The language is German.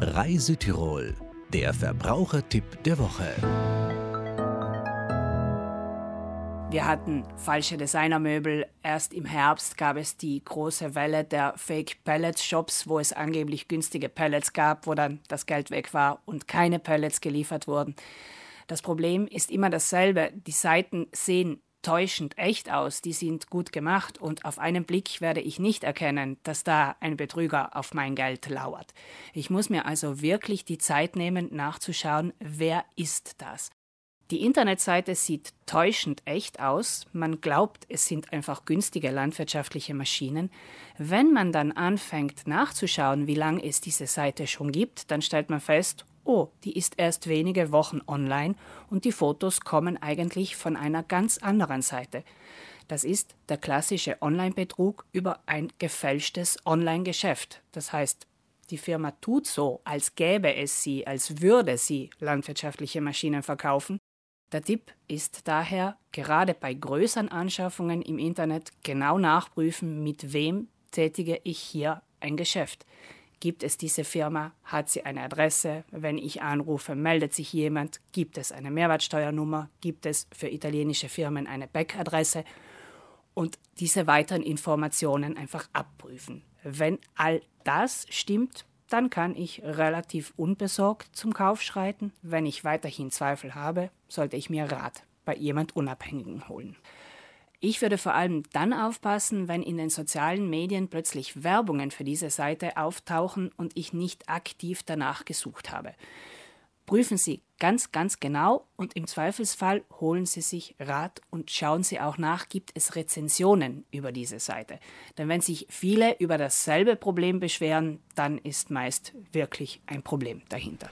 Reise Tirol, der Verbrauchertipp der Woche. Wir hatten falsche Designermöbel. Erst im Herbst gab es die große Welle der Fake Pellets Shops, wo es angeblich günstige Pellets gab, wo dann das Geld weg war und keine Pellets geliefert wurden. Das Problem ist immer dasselbe. Die Seiten sehen täuschend echt aus, die sind gut gemacht und auf einen Blick werde ich nicht erkennen, dass da ein Betrüger auf mein Geld lauert. Ich muss mir also wirklich die Zeit nehmen, nachzuschauen, wer ist das. Die Internetseite sieht täuschend echt aus. Man glaubt, es sind einfach günstige landwirtschaftliche Maschinen. Wenn man dann anfängt nachzuschauen, wie lange es diese Seite schon gibt, dann stellt man fest, oh, die ist erst wenige Wochen online und die Fotos kommen eigentlich von einer ganz anderen Seite. Das ist der klassische Online-Betrug über ein gefälschtes Online-Geschäft. Das heißt, die Firma tut so, als gäbe es sie, als würde sie landwirtschaftliche Maschinen verkaufen. Der Tipp ist daher, gerade bei größeren Anschaffungen im Internet genau nachprüfen, mit wem tätige ich hier ein Geschäft. Gibt es diese Firma? Hat sie eine Adresse? Wenn ich anrufe, meldet sich jemand? Gibt es eine Mehrwertsteuernummer? Gibt es für italienische Firmen eine Backadresse? Und diese weiteren Informationen einfach abprüfen. Wenn all das stimmt, dann kann ich relativ unbesorgt zum Kauf schreiten. Wenn ich weiterhin Zweifel habe, sollte ich mir Rat bei jemand Unabhängigen holen. Ich würde vor allem dann aufpassen, wenn in den sozialen Medien plötzlich Werbungen für diese Seite auftauchen und ich nicht aktiv danach gesucht habe. Prüfen Sie ganz, ganz genau und im Zweifelsfall holen Sie sich Rat und schauen Sie auch nach, gibt es Rezensionen über diese Seite. Denn wenn sich viele über dasselbe Problem beschweren, dann ist meist wirklich ein Problem dahinter.